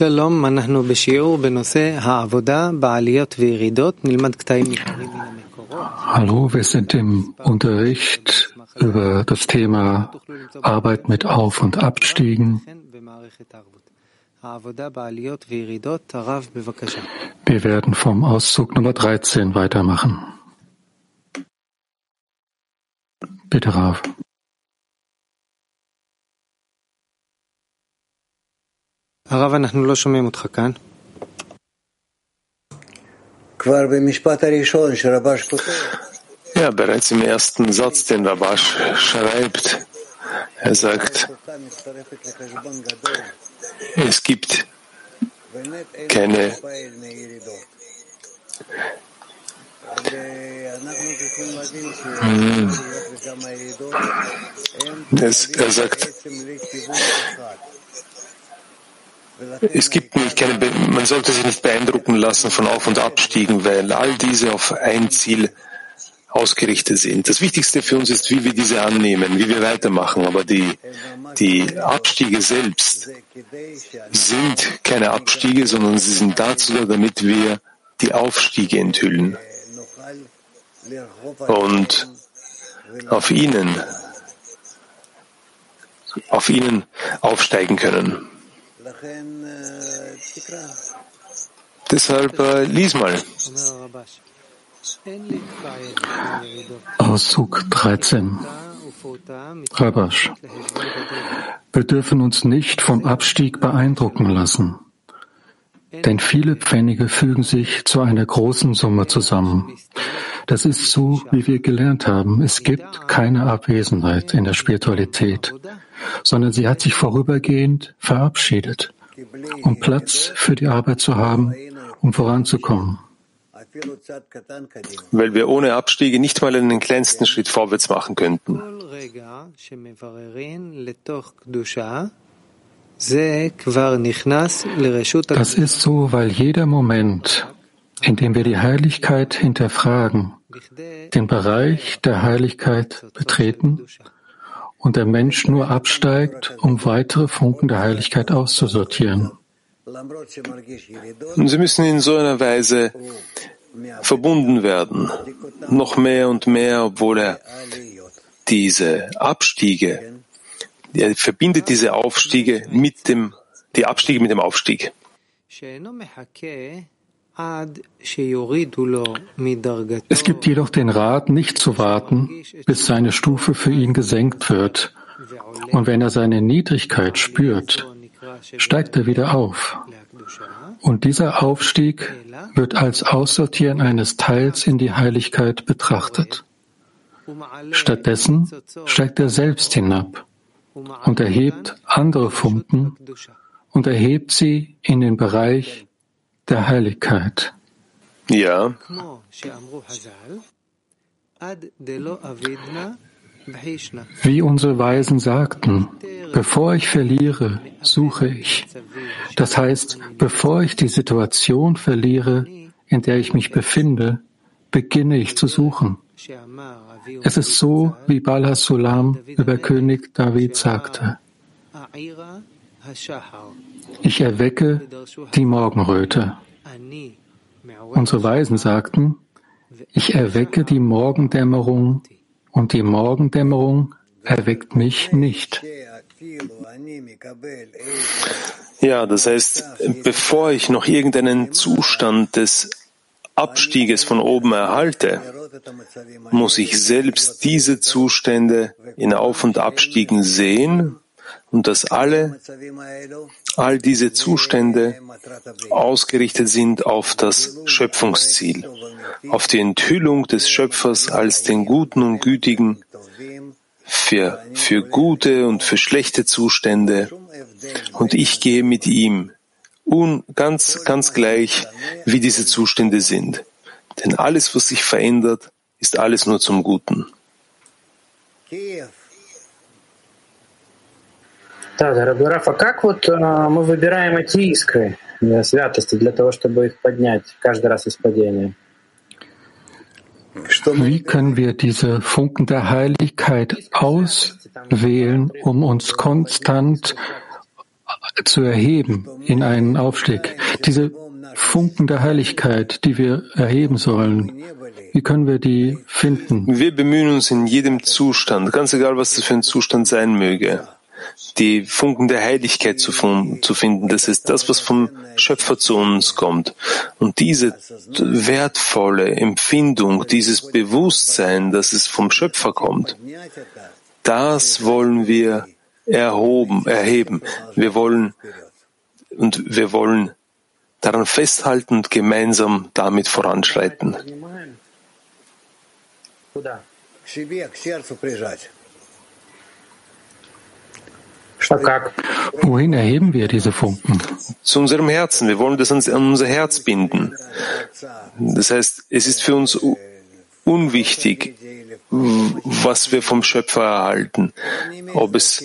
שלום, אנחנו בשיעור בנושא העבודה בעליות וירידות, נלמד קטעים מן המקורות. Hallo, wir sind im Unterricht über das Thema Arbeit mit Auf- und Abstiegen. Wir werden vom Auszug Nummer 13 weitermachen. Bitte, Rav. הרב, אנחנו לא שומעים אותך כאן. Ja, bereits im ersten Satz, den Rabash schreibt, er sagt, es gibt keine hm. es, er sagt, es gibt nicht keine, man sollte sich nicht beeindrucken lassen von Auf- und Abstiegen, weil all diese auf ein Ziel ausgerichtet sind. Das Wichtigste für uns ist, wie wir diese annehmen, wie wir weitermachen. Aber die, die Abstiege selbst sind keine Abstiege, sondern sie sind dazu da, damit wir die Aufstiege enthüllen und auf ihnen, auf ihnen aufsteigen können. Deshalb äh, lies mal. Auszug 13. Rabash. Wir dürfen uns nicht vom Abstieg beeindrucken lassen. Denn viele Pfennige fügen sich zu einer großen Summe zusammen. Das ist so, wie wir gelernt haben. Es gibt keine Abwesenheit in der Spiritualität, sondern sie hat sich vorübergehend verabschiedet, um Platz für die Arbeit zu haben, um voranzukommen. Weil wir ohne Abstiege nicht mal einen kleinsten Schritt vorwärts machen könnten. Das ist so, weil jeder Moment, in dem wir die Heiligkeit hinterfragen, den Bereich der Heiligkeit betreten und der Mensch nur absteigt, um weitere Funken der Heiligkeit auszusortieren. Sie müssen in so einer Weise verbunden werden, noch mehr und mehr, obwohl er diese Abstiege, er verbindet diese Aufstiege mit dem, die Abstiege mit dem Aufstieg. Es gibt jedoch den Rat, nicht zu warten, bis seine Stufe für ihn gesenkt wird. Und wenn er seine Niedrigkeit spürt, steigt er wieder auf. Und dieser Aufstieg wird als Aussortieren eines Teils in die Heiligkeit betrachtet. Stattdessen steigt er selbst hinab und erhebt andere Funken und erhebt sie in den Bereich der Heiligkeit. Ja. Wie unsere Weisen sagten, bevor ich verliere, suche ich. Das heißt, bevor ich die Situation verliere, in der ich mich befinde, beginne ich zu suchen. Es ist so, wie Bala Sulam über König David sagte. Ich erwecke die Morgenröte. Unsere Weisen sagten, ich erwecke die Morgendämmerung und die Morgendämmerung erweckt mich nicht. Ja, das heißt, bevor ich noch irgendeinen Zustand des Abstieges von oben erhalte, muss ich selbst diese Zustände in Auf- und Abstiegen sehen und dass alle, all diese Zustände ausgerichtet sind auf das Schöpfungsziel, auf die Enthüllung des Schöpfers als den Guten und Gütigen für, für gute und für schlechte Zustände. Und ich gehe mit ihm un, ganz, ganz gleich, wie diese Zustände sind. Denn alles, was sich verändert, ist alles nur zum Guten. Да, дорогой Раф, а как вот э, мы выбираем эти искры э, святости для того, чтобы их поднять каждый раз из падения? Wie können wir diese Funken der Heiligkeit auswählen, um uns konstant zu erheben in einen Aufstieg. Diese Funken der Heiligkeit, die wir erheben sollen, wie können wir die finden? Wir bemühen uns in jedem Zustand, ganz egal, was das für ein Zustand sein möge, die Funken der Heiligkeit zu, zu finden. Das ist das, was vom Schöpfer zu uns kommt. Und diese wertvolle Empfindung, dieses Bewusstsein, dass es vom Schöpfer kommt, das wollen wir erhoben, erheben. Wir wollen und wir wollen daran festhalten und gemeinsam damit voranschreiten. Wohin erheben wir diese Funken? Zu unserem Herzen. Wir wollen das an unser Herz binden. Das heißt, es ist für uns unwichtig, was wir vom Schöpfer erhalten. Ob es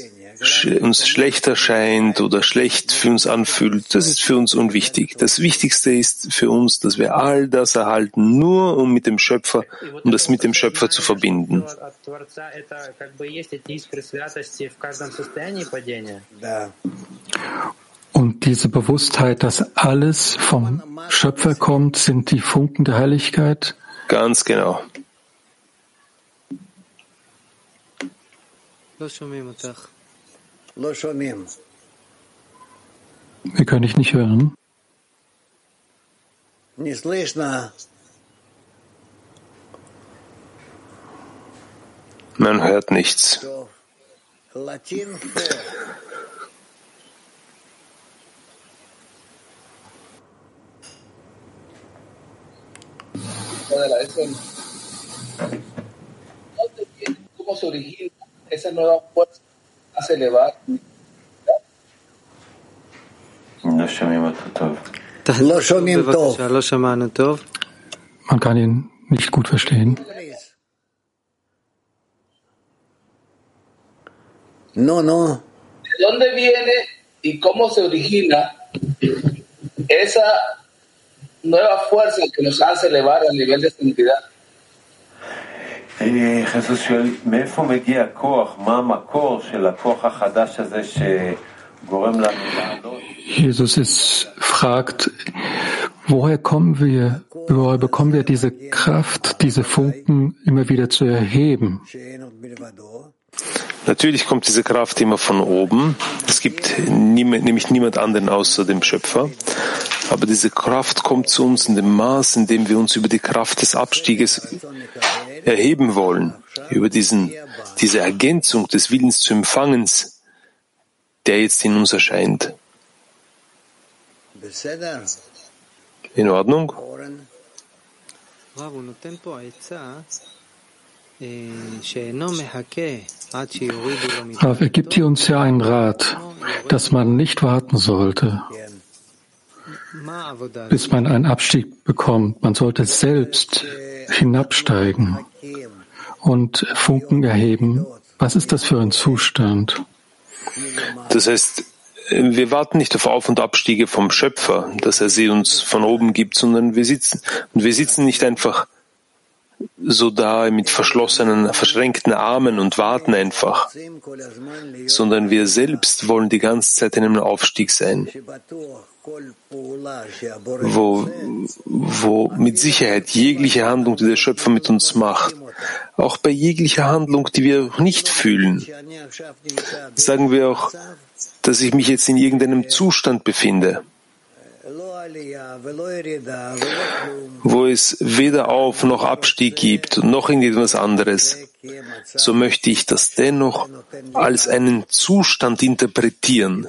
uns schlechter scheint oder schlecht für uns anfühlt, das ist für uns unwichtig. Das Wichtigste ist für uns, dass wir all das erhalten, nur um mit dem Schöpfer, um das mit dem Schöpfer zu verbinden. Und diese Bewusstheit, dass alles vom Schöpfer kommt, sind die Funken der Heiligkeit? Ganz genau. Wir können dich nicht hören. Man hört nichts. ¿Cómo se origina esa nueva fuerza hace elevar. Man kann ihn nicht gut verstehen. No, no. ¿De dónde viene y cómo se origina esa nueva fuerza que nos hace elevar al nivel de santidad? חיסוס שואל, מאיפה מגיע הכוח? מה המקור של הכוח החדש הזה שגורם לנו לעלות? Jesus ist, fragt, woher kommen wir, woher bekommen wir diese Kraft, diese Funken immer wieder zu erheben? Natürlich kommt diese Kraft immer von oben. Es gibt niemand, nämlich niemand anderen außer dem Schöpfer. Aber diese Kraft kommt zu uns in dem Maß, in dem wir uns über die Kraft des Abstieges erheben wollen, über diesen, diese Ergänzung des Willens zu Empfangens, der jetzt in uns erscheint. In Ordnung? Rav, er gibt hier uns ja einen Rat, dass man nicht warten sollte, bis man einen Abstieg bekommt. Man sollte selbst hinabsteigen und Funken erheben. Was ist das für ein Zustand? Das heißt, wir warten nicht auf Auf- und Abstiege vom Schöpfer, dass er sie uns von oben gibt, sondern wir sitzen, und wir sitzen nicht einfach so da mit verschlossenen, verschränkten Armen und warten einfach, sondern wir selbst wollen die ganze Zeit in einem Aufstieg sein, wo, wo mit Sicherheit jegliche Handlung, die der Schöpfer mit uns macht, auch bei jeglicher Handlung, die wir nicht fühlen, sagen wir auch, dass ich mich jetzt in irgendeinem Zustand befinde, wo es weder Auf- noch Abstieg gibt noch irgendetwas anderes, so möchte ich das dennoch als einen Zustand interpretieren,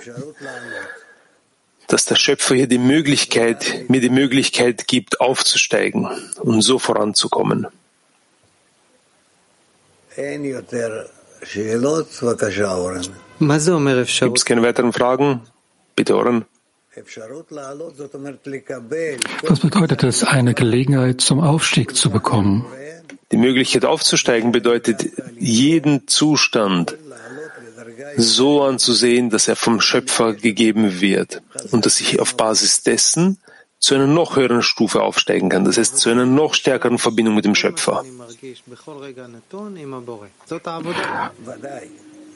dass der Schöpfer hier die Möglichkeit, mir die Möglichkeit gibt, aufzusteigen und so voranzukommen. Gibt es keine weiteren Fragen? Bitte, Oren. Was bedeutet es, eine Gelegenheit zum Aufstieg zu bekommen? Die Möglichkeit aufzusteigen bedeutet, jeden Zustand so anzusehen, dass er vom Schöpfer gegeben wird und dass ich auf Basis dessen zu einer noch höheren Stufe aufsteigen kann, das heißt zu einer noch stärkeren Verbindung mit dem Schöpfer.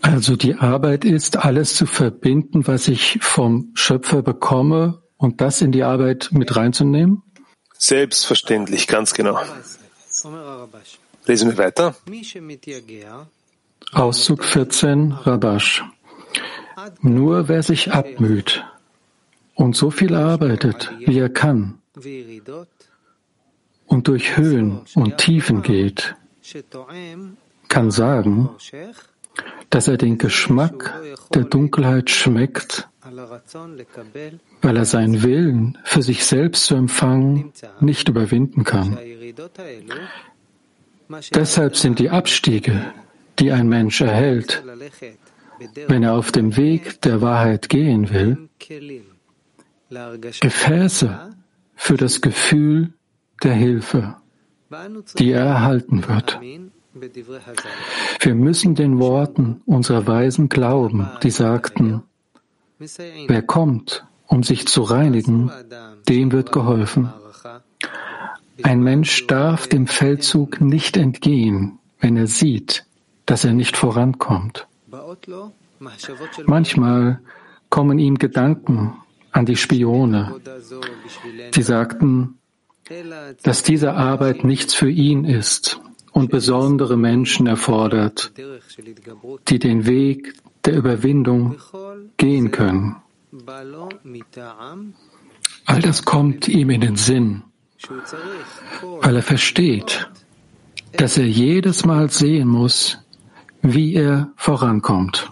Also die Arbeit ist, alles zu verbinden, was ich vom Schöpfer bekomme und das in die Arbeit mit reinzunehmen? Selbstverständlich, ganz genau. Lesen wir weiter. Auszug 14, Rabash. Nur wer sich abmüht und so viel arbeitet, wie er kann, und durch Höhen und Tiefen geht, kann sagen, dass er den Geschmack der Dunkelheit schmeckt, weil er seinen Willen für sich selbst zu empfangen nicht überwinden kann. Deshalb sind die Abstiege, die ein Mensch erhält, wenn er auf dem Weg der Wahrheit gehen will, Gefäße für das Gefühl der Hilfe, die er erhalten wird. Wir müssen den Worten unserer Weisen glauben, die sagten, wer kommt, um sich zu reinigen, dem wird geholfen. Ein Mensch darf dem Feldzug nicht entgehen, wenn er sieht, dass er nicht vorankommt. Manchmal kommen ihm Gedanken an die Spione. Sie sagten, dass diese Arbeit nichts für ihn ist und besondere Menschen erfordert, die den Weg der Überwindung gehen können. All das kommt ihm in den Sinn, weil er versteht, dass er jedes Mal sehen muss, wie er vorankommt.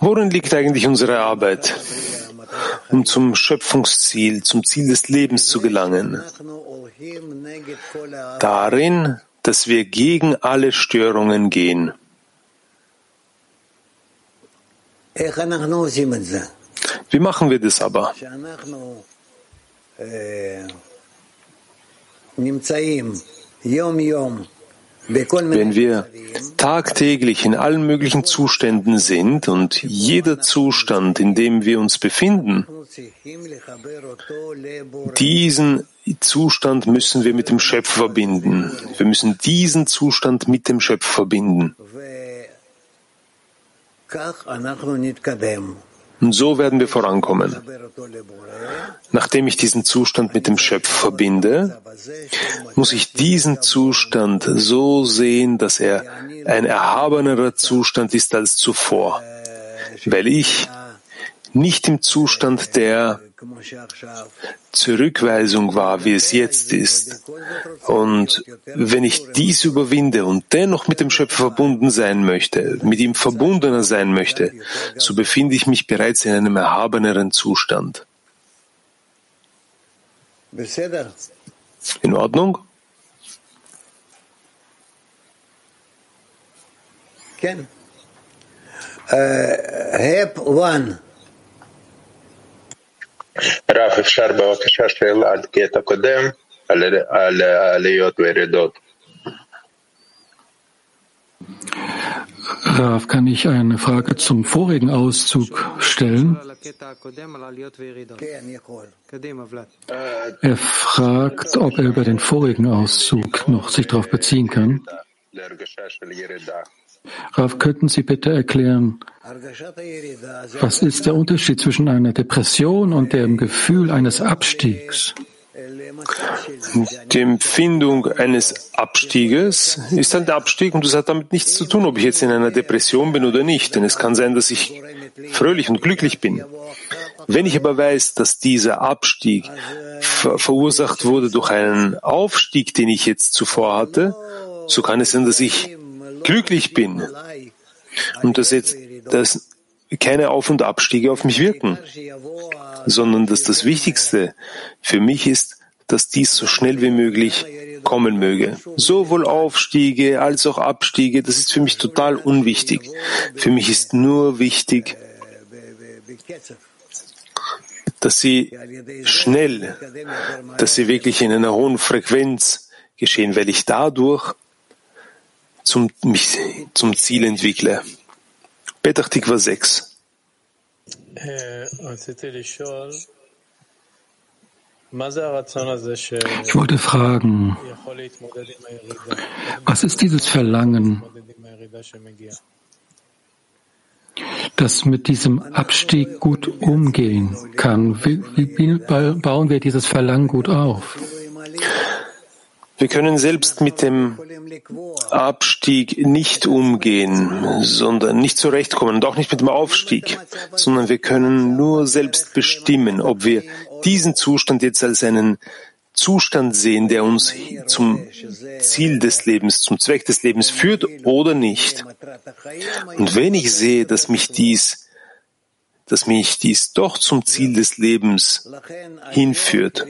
Worin liegt eigentlich unsere Arbeit, um zum Schöpfungsziel, zum Ziel des Lebens zu gelangen? Darin, dass wir gegen alle Störungen gehen. Wie machen wir das aber? Wenn wir tagtäglich in allen möglichen Zuständen sind und jeder Zustand, in dem wir uns befinden, diesen Zustand müssen wir mit dem Schöpfer verbinden. Wir müssen diesen Zustand mit dem Schöpfer verbinden. Und so werden wir vorankommen. Nachdem ich diesen Zustand mit dem Schöpfer verbinde, muss ich diesen Zustand so sehen, dass er ein erhabenerer Zustand ist als zuvor, weil ich nicht im Zustand der Zurückweisung war, wie es jetzt ist. Und wenn ich dies überwinde und dennoch mit dem Schöpfer verbunden sein möchte, mit ihm verbundener sein möchte, so befinde ich mich bereits in einem erhabeneren Zustand. In Ordnung? Uh, Heb one. רב, אפשר בבקשה שאלה על קטע קודם, על העליות וירידות. Rav, kann ich eine Frage zum vorigen Auszug stellen? Er fragt, ob er über den vorigen Auszug noch sich darauf beziehen kann. Rav, könnten Sie bitte erklären, was ist der Unterschied zwischen einer Depression und dem Gefühl eines Abstiegs? Die Empfindung eines Abstieges ist ein Abstieg und das hat damit nichts zu tun, ob ich jetzt in einer Depression bin oder nicht. Denn es kann sein, dass ich fröhlich und glücklich bin. Wenn ich aber weiß, dass dieser Abstieg ver verursacht wurde durch einen Aufstieg, den ich jetzt zuvor hatte, so kann es sein, dass ich glücklich bin und dass jetzt dass keine Auf- und Abstiege auf mich wirken, sondern dass das Wichtigste für mich ist, dass dies so schnell wie möglich kommen möge. Sowohl Aufstiege als auch Abstiege, das ist für mich total unwichtig. Für mich ist nur wichtig, dass sie schnell, dass sie wirklich in einer hohen Frequenz geschehen, weil ich dadurch zum, mich zum Ziel entwickle. Petach Tikva 6. Ich wollte fragen, was ist dieses Verlangen, das mit diesem Abstieg gut umgehen kann? Wie, wie bauen wir dieses Verlangen gut auf? Wir können selbst mit dem Abstieg nicht umgehen, sondern nicht zurechtkommen und auch nicht mit dem Aufstieg, sondern wir können nur selbst bestimmen, ob wir diesen Zustand jetzt als einen Zustand sehen, der uns zum Ziel des Lebens, zum Zweck des Lebens führt oder nicht. Und wenn ich sehe, dass mich dies dass mich dies doch zum Ziel des Lebens hinführt,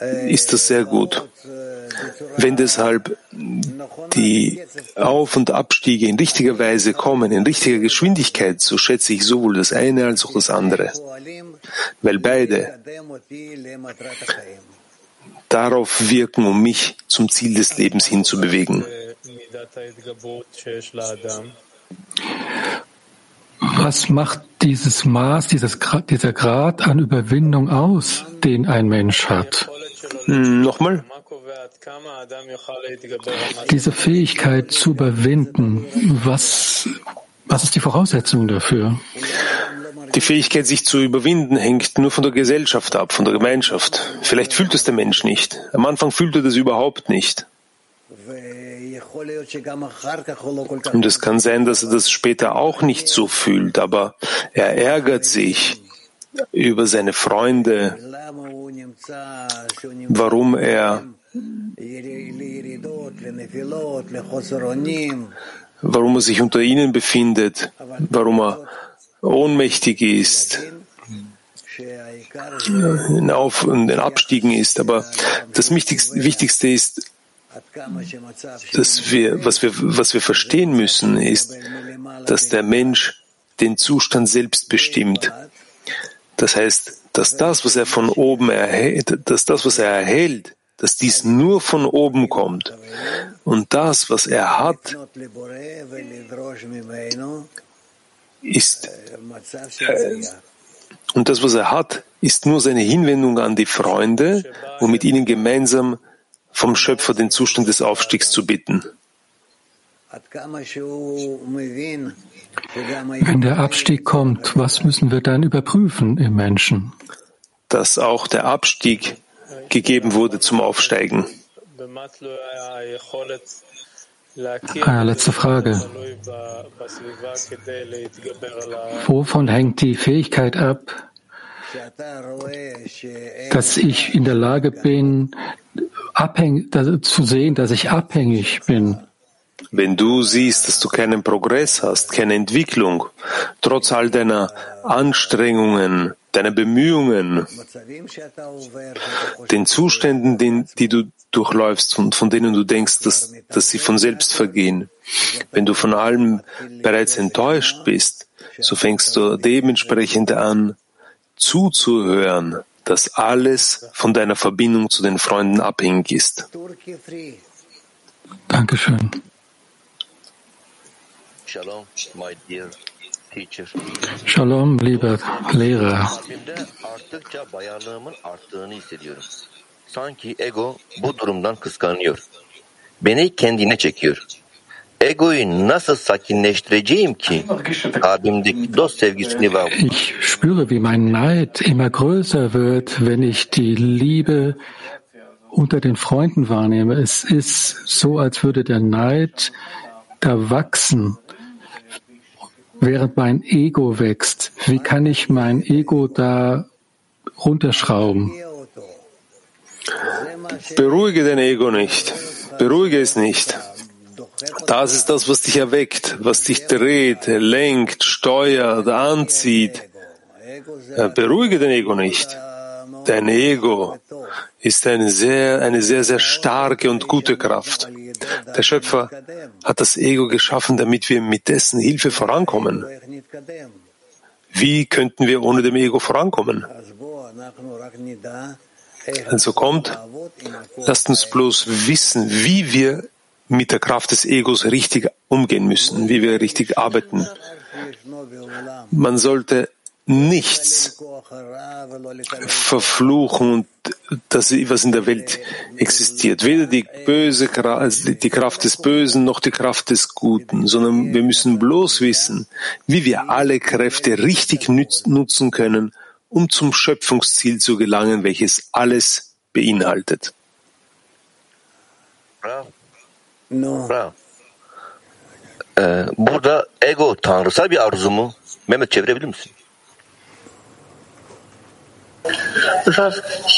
ist das sehr gut. Wenn deshalb die Auf- und Abstiege in richtiger Weise kommen, in richtiger Geschwindigkeit, so schätze ich sowohl das eine als auch das andere, weil beide darauf wirken, um mich zum Ziel des Lebens hinzubewegen. Was macht dieses Maß, dieses, dieser Grad an Überwindung aus, den ein Mensch hat? Hm, nochmal? Diese Fähigkeit zu überwinden, was, was ist die Voraussetzung dafür? Die Fähigkeit, sich zu überwinden, hängt nur von der Gesellschaft ab, von der Gemeinschaft. Vielleicht fühlt es der Mensch nicht. Am Anfang fühlt er das überhaupt nicht. Und es kann sein, dass er das später auch nicht so fühlt, aber er ärgert sich über seine Freunde, warum er warum er sich unter ihnen befindet, warum er ohnmächtig ist, in Auf- und in Abstiegen ist. Aber das Wichtigste ist, dass wir, was wir, was wir verstehen müssen, ist, dass der Mensch den Zustand selbst bestimmt. Das heißt, dass das, was er von oben erhält, dass das, was er erhält, dass dies nur von oben kommt. Und das, was er hat, ist, äh, und das, was er hat, ist nur seine Hinwendung an die Freunde, um mit ihnen gemeinsam vom Schöpfer den Zustand des Aufstiegs zu bitten. Wenn der Abstieg kommt, was müssen wir dann überprüfen im Menschen? Dass auch der Abstieg gegeben wurde zum Aufsteigen. Ah, letzte Frage. Wovon hängt die Fähigkeit ab, dass ich in der Lage bin, abhängig, zu sehen, dass ich abhängig bin? Wenn du siehst, dass du keinen Progress hast, keine Entwicklung, trotz all deiner Anstrengungen, deiner Bemühungen, den Zuständen, den, die du durchläufst und von denen du denkst, dass, dass sie von selbst vergehen, wenn du von allem bereits enttäuscht bist, so fängst du dementsprechend an, zuzuhören, dass alles von deiner Verbindung zu den Freunden abhängig ist. Dankeschön. Shalom, lieber Lehrer. Sanki ego bu durumdan kıskanıyor. Beni kendine çekiyor. Egoyu nasıl sakinleştireceğim ki kalbimdeki dost sevgisini ve Ich spüre, wie mein Neid immer größer wird, wenn ich die Liebe unter den Freunden wahrnehme. Es ist so, als würde der Neid da wachsen, während mein Ego wächst. Wie kann ich mein Ego da runterschrauben? Beruhige dein Ego nicht. Beruhige es nicht. Das ist das, was dich erweckt, was dich dreht, lenkt, steuert, anzieht. Beruhige dein Ego nicht. Dein Ego ist eine sehr, eine sehr, sehr starke und gute Kraft. Der Schöpfer hat das Ego geschaffen, damit wir mit dessen Hilfe vorankommen. Wie könnten wir ohne dem Ego vorankommen? Also kommt, lasst uns bloß wissen, wie wir mit der Kraft des Egos richtig umgehen müssen, wie wir richtig arbeiten. Man sollte nichts verfluchen und das, was in der Welt existiert. Weder die, böse, also die Kraft des Bösen noch die Kraft des Guten, sondern wir müssen bloß wissen, wie wir alle Kräfte richtig nutzen können, um zum Schöpfungsziel zu gelangen, welches alles beinhaltet. Bravo. Ee, burada ego tanrısal bir arzu mu? Mehmet çevirebilir misin? Rav,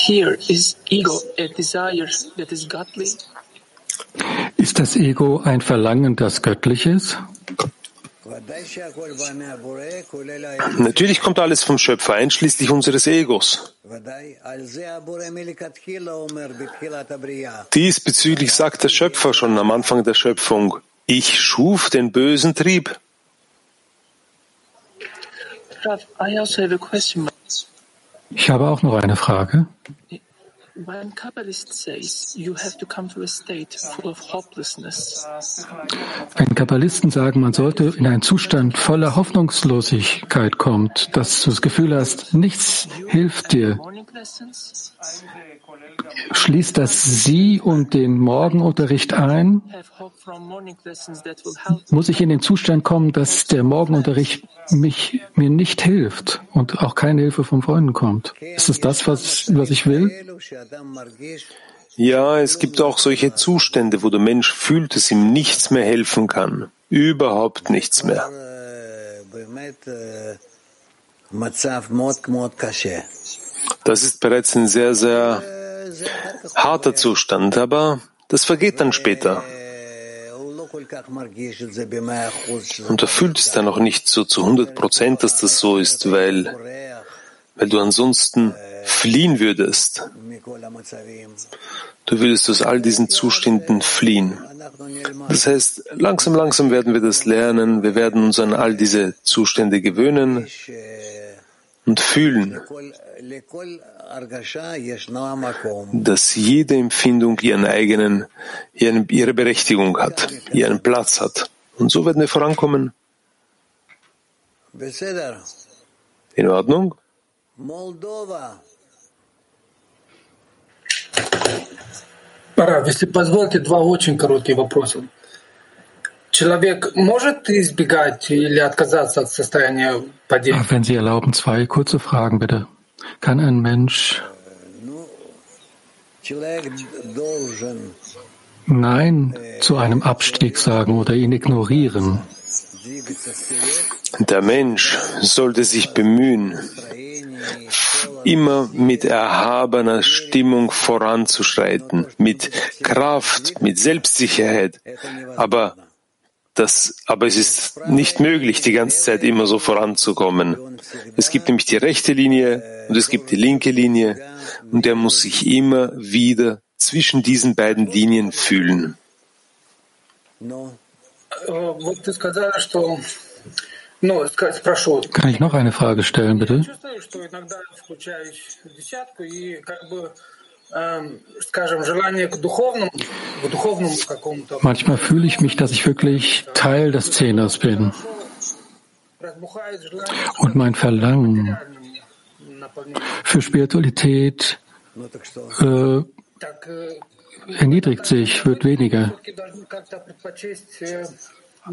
here is ego a desire that is godly? Ist das Ego ein Verlangen, das göttlich ist? Natürlich kommt alles vom Schöpfer, einschließlich unseres Egos. Diesbezüglich sagt der Schöpfer schon am Anfang der Schöpfung, ich schuf den bösen Trieb. Also ich habe auch noch eine Frage. When Kabbalist says you have to come to a state full of hopelessness. Wenn Kabbalisten sagen, man sollte in einen Zustand voller Hoffnungslosigkeit kommt, dass du das Gefühl hast, nichts hilft dir, schließt das Sie und den Morgenunterricht ein? Muss ich in den Zustand kommen, dass der Morgenunterricht mich, mir nicht hilft und auch keine Hilfe von Freunden kommt? Ist es das, was, was ich will? Ja, es gibt auch solche Zustände, wo der Mensch fühlt, dass ihm nichts mehr helfen kann. Überhaupt nichts mehr. Das ist bereits ein sehr, sehr harter Zustand, aber das vergeht dann später. Und er fühlt es dann auch nicht so zu 100 Prozent, dass das so ist, weil, weil du ansonsten fliehen würdest. Du würdest aus all diesen Zuständen fliehen. Das heißt, langsam, langsam werden wir das lernen. Wir werden uns an all diese Zustände gewöhnen und fühlen, dass jede Empfindung ihren eigenen, ihre Berechtigung hat, ihren Platz hat. Und so werden wir vorankommen. In Ordnung? Moldova. Рав, если позволите, два очень коротких вопроса. Человек может избегать или отказаться от состояния падения? Wenn Sie erlauben, zwei kurze Fragen bitte. Kann ein Mensch Nein zu einem Abstieg sagen oder ihn ignorieren? Der Mensch sollte sich bemühen, immer mit erhabener Stimmung voranzuschreiten, mit Kraft, mit Selbstsicherheit. Aber das, aber es ist nicht möglich, die ganze Zeit immer so voranzukommen. Es gibt nämlich die rechte Linie und es gibt die linke Linie und er muss sich immer wieder zwischen diesen beiden Linien fühlen. Kann ich noch eine Frage stellen, bitte? Manchmal fühle ich mich, dass ich wirklich Teil des Zehners bin. Und mein Verlangen für Spiritualität äh, erniedrigt sich, wird weniger.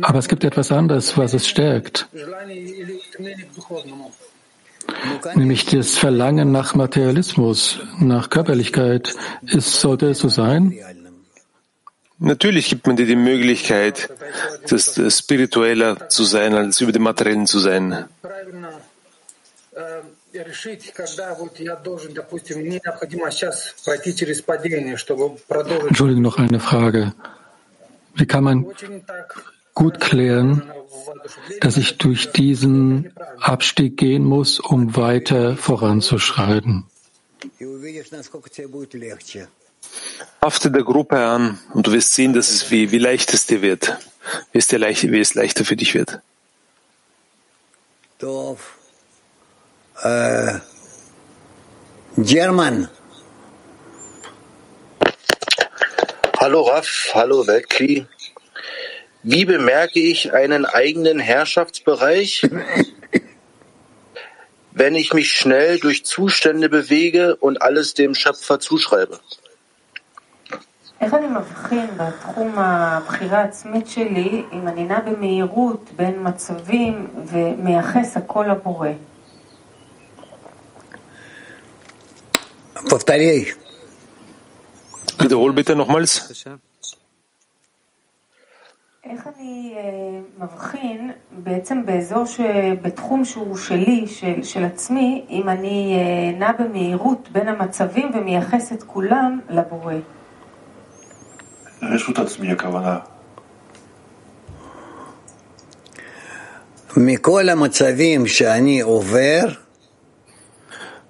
Aber es gibt etwas anderes, was es stärkt. Nämlich das Verlangen nach Materialismus, nach Körperlichkeit. Ist, sollte es so sein? Natürlich gibt man dir die Möglichkeit, das spiritueller zu sein, als über dem Materiellen zu sein. Entschuldigung, noch eine Frage. Wie kann man gut klären, dass ich durch diesen Abstieg gehen muss, um weiter voranzuschreiten. Hafte der Gruppe an und du wirst sehen, dass es wie, wie leicht es dir wird, wie es, dir leicht, wie es leichter für dich wird. Äh, German. Hallo Raf, hallo Weltkli. Wie bemerke ich einen eigenen Herrschaftsbereich? wenn ich mich schnell durch Zustände bewege und alles dem Schöpfer zuschreibe? איך אני מבחין בתחום הבחירה העצמית שלי אם אני נע במהירות בין מצבים ומייחס הכל לבורא? Wiederhol bitte nochmals. איך אני מבחין בעצם באזור, ש... בתחום שהוא שלי, של, של עצמי, אם אני נע במהירות בין המצבים ומייחס את כולם לבורא? רשות עצמי הכוונה. מכל המצבים שאני עובר,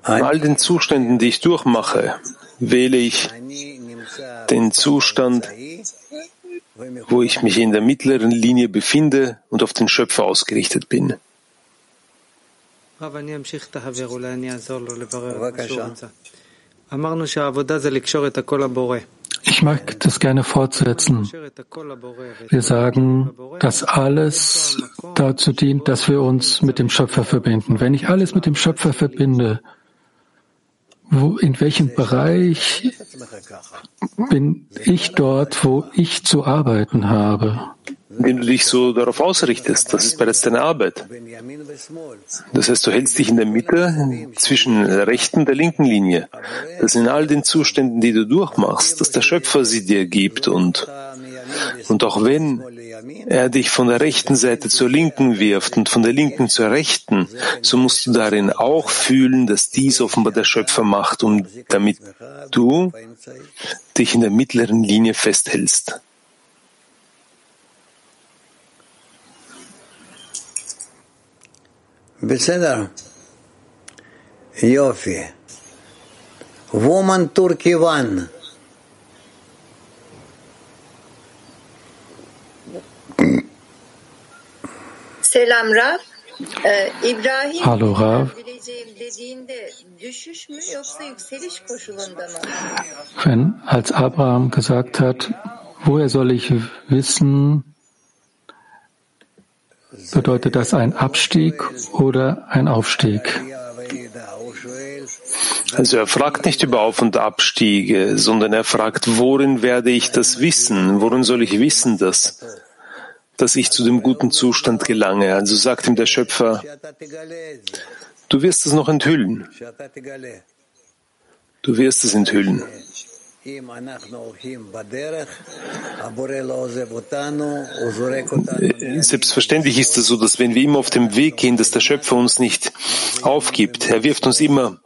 In all den Zuständen, die ich durchmache, wähle ich den Zustand, wo ich mich in der mittleren Linie befinde und auf den Schöpfer ausgerichtet bin. Ich mag das gerne fortsetzen. Wir sagen, dass alles dazu dient, dass wir uns mit dem Schöpfer verbinden. Wenn ich alles mit dem Schöpfer verbinde, wo, in welchem Bereich bin ich dort, wo ich zu arbeiten habe? Wenn du dich so darauf ausrichtest, das ist bereits deine Arbeit. Das heißt, du hältst dich in der Mitte zwischen der rechten und der linken Linie. Das in all den Zuständen, die du durchmachst, dass der Schöpfer sie dir gibt und, und auch wenn er dich von der rechten Seite zur linken wirft und von der linken zur rechten, so musst du darin auch fühlen, dass dies offenbar der Schöpfer macht, um damit du dich in der mittleren Linie festhältst. Beseder. Jofi. Woman Turkey One. Selam Rav. Hallo Rav. Wenn als Abraham gesagt hat, woher soll ich wissen, bedeutet das ein Abstieg oder ein Aufstieg? Also er fragt nicht über Auf- und Abstiege, sondern er fragt, worin werde ich das wissen? Worin soll ich wissen, dass, dass ich zu dem guten Zustand gelange? Also sagt ihm der Schöpfer, du wirst es noch enthüllen. Du wirst es enthüllen. Selbstverständlich ist es so, dass wenn wir immer auf dem Weg gehen, dass der Schöpfer uns nicht aufgibt. Er wirft uns immer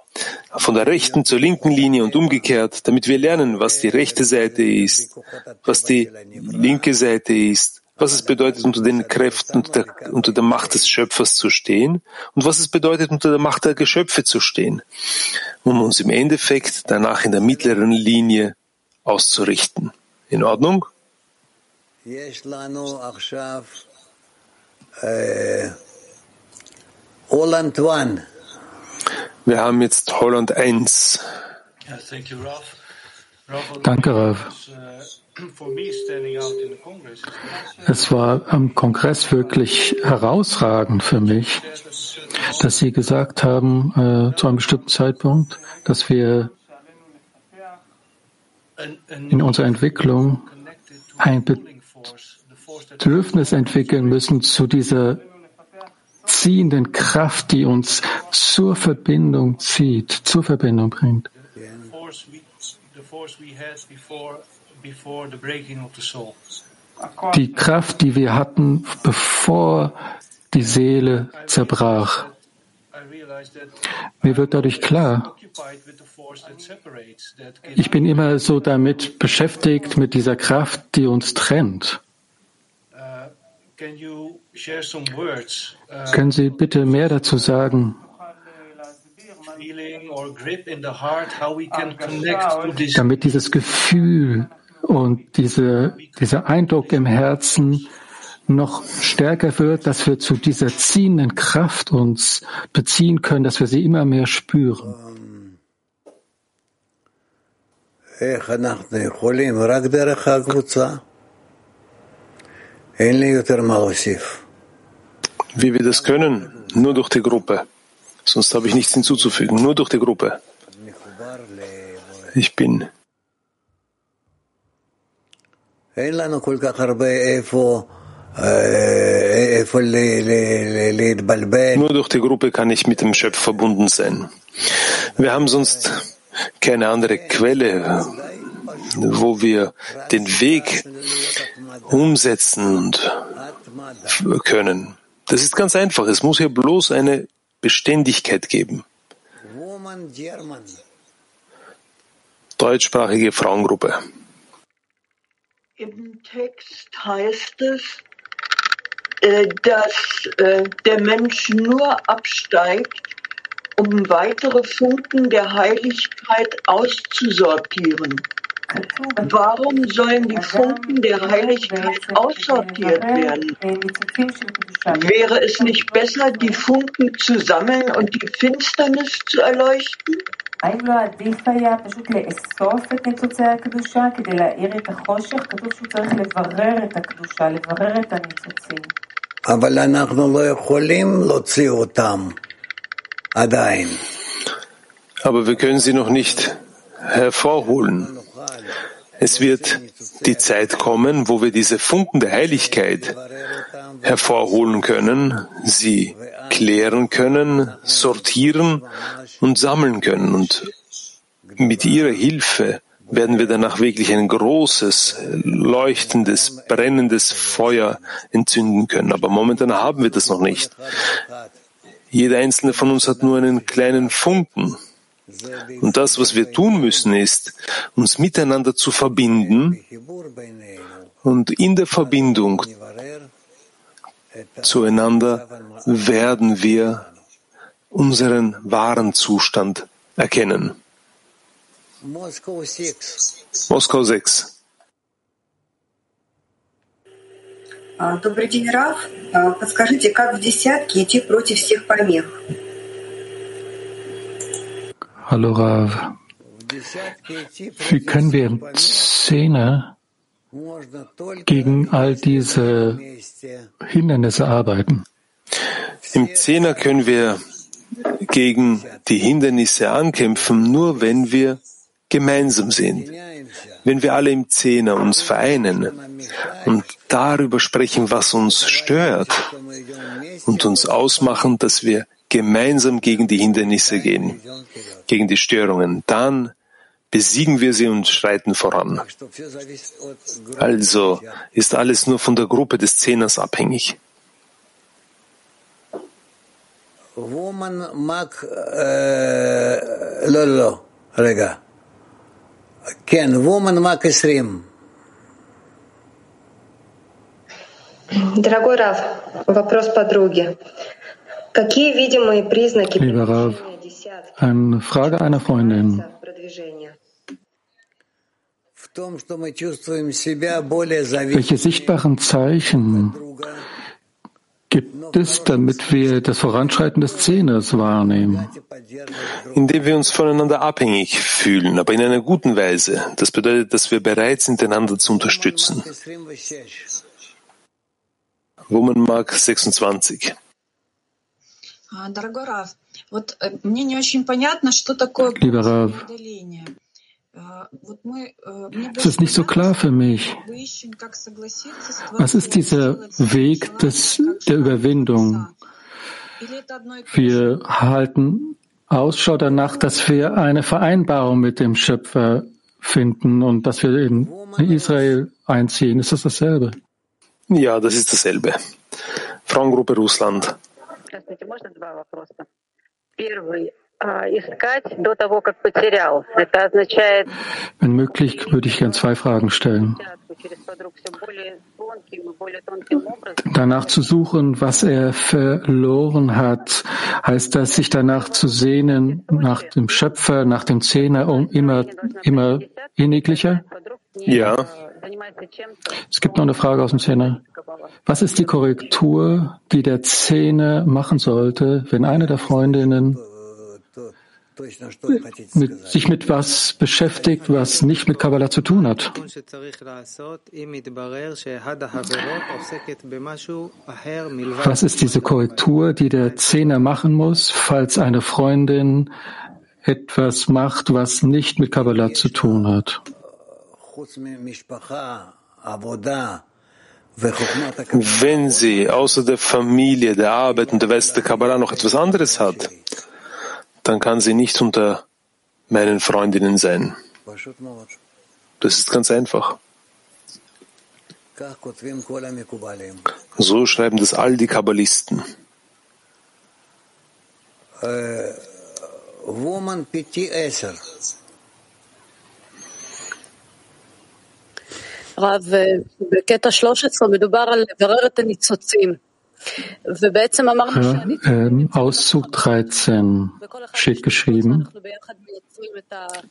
von der rechten zur linken Linie und umgekehrt, damit wir lernen, was die rechte Seite ist, was die linke Seite ist, was es bedeutet, unter den Kräften, unter der, unter der Macht des Schöpfers zu stehen und was es bedeutet, unter der Macht der Geschöpfe zu stehen, um uns im Endeffekt danach in der mittleren Linie auszurichten. In Ordnung? Holland One. Wir haben jetzt Holland 1. Danke, Rav. Es war am Kongress wirklich herausragend für mich, dass Sie gesagt haben, äh, zu einem bestimmten Zeitpunkt, dass wir in unserer Entwicklung ein Bedürfnis entwickeln müssen zu dieser ziehenden Kraft, die uns zur Verbindung zieht, zur Verbindung bringt. Die Kraft, die wir hatten, bevor die Seele zerbrach. Mir wird dadurch klar, ich bin immer so damit beschäftigt, mit dieser Kraft, die uns trennt. Können Sie bitte mehr dazu sagen? Damit dieses Gefühl und diese, dieser Eindruck im Herzen noch stärker wird, dass wir zu dieser ziehenden Kraft uns beziehen können, dass wir sie immer mehr spüren. Wie wir das können, nur durch die Gruppe. Sonst habe ich nichts hinzuzufügen, nur durch die Gruppe. Ich bin. Nur durch die Gruppe kann ich mit dem Schöpfer verbunden sein. Wir haben sonst keine andere Quelle, wo wir den Weg umsetzen können. Das ist ganz einfach. Es muss hier bloß eine Beständigkeit geben. Deutschsprachige Frauengruppe. Im Text heißt es, äh, dass äh, der Mensch nur absteigt, um weitere Funken der Heiligkeit auszusortieren. Warum sollen die Funken der Heiligkeit aussortiert werden? Wäre es nicht besser, die Funken zu sammeln und die Finsternis zu erleuchten? האם לא עדיף היה פשוט לאסוף את ניצוצי הקדושה כדי להאיר את החושך? כתוב שהוא צריך לברר את הקדושה, לברר את הניצוצים. אבל אנחנו לא יכולים להוציא אותם עדיין. Aber wir können sie noch nicht hervorholen. Es wird die Zeit kommen, wo wir diese Funken der Heiligkeit hervorholen können, sie klären können, sortieren und sammeln können. Und mit ihrer Hilfe werden wir danach wirklich ein großes, leuchtendes, brennendes Feuer entzünden können. Aber momentan haben wir das noch nicht. Jeder einzelne von uns hat nur einen kleinen Funken. Und das, was wir tun müssen, ist, uns miteinander zu verbinden und in der Verbindung zueinander werden wir unseren wahren Zustand erkennen. Moskau 6. Добрый день, Раф. Подскажите, как в десятке идти против всех помех? Hallo Rav. Wie können wir im Zehner gegen all diese Hindernisse arbeiten? Im Zehner können wir gegen die Hindernisse ankämpfen, nur wenn wir gemeinsam sind. Wenn wir alle im Zehner uns vereinen und darüber sprechen, was uns stört und uns ausmachen, dass wir gemeinsam gegen die Hindernisse gehen, gegen die Störungen, dann besiegen wir sie und schreiten voran. Also ist alles nur von der Gruppe des Zehners abhängig. Woman mag, äh, lolo, rega. Ken, Woman Mark Isrim. Дорогой Рав, вопрос подруги. Какие видимые признаки Lieber Rav, eine Frage einer Freundin. Welche sichtbaren Zeichen gibt es, damit wir das Voranschreiten des Zehners wahrnehmen? Indem wir uns voneinander abhängig fühlen, aber in einer guten Weise. Das bedeutet, dass wir bereit sind, einander zu unterstützen. Woman Mark 26. Lieber Rav, es ist nicht so klar für mich. Was ist dieser Weg des, der Überwindung? Wir halten Ausschau danach, dass wir eine Vereinbarung mit dem Schöpfer finden und dass wir in Israel einziehen. Ist das dasselbe? Ja, das ist dasselbe. Frauengruppe Russland. Wenn möglich, würde ich gerne zwei Fragen stellen. Danach zu suchen, was er verloren hat, heißt das, sich danach zu sehnen, nach dem Schöpfer, nach dem Zehner, um immer, immer inniglicher? Ja. Es gibt noch eine Frage aus dem Zehner. Was ist die Korrektur, die der Zehner machen sollte, wenn eine der Freundinnen mit, sich mit was beschäftigt, was nicht mit Kabbalah zu tun hat. Was ist diese Korrektur, die der Zehner machen muss, falls eine Freundin etwas macht, was nicht mit Kabbalah zu tun hat? Wenn sie außer der Familie, der Arbeit und der West der Kabbalah noch etwas anderes hat, dann kann sie nicht unter meinen Freundinnen sein. Das ist ganz einfach. So schreiben das all die Kabbalisten. Woman PT10. רב, בקטע 13 מדובר על לברר את הניצוצים. Ähm, Auszug 13 steht geschrieben,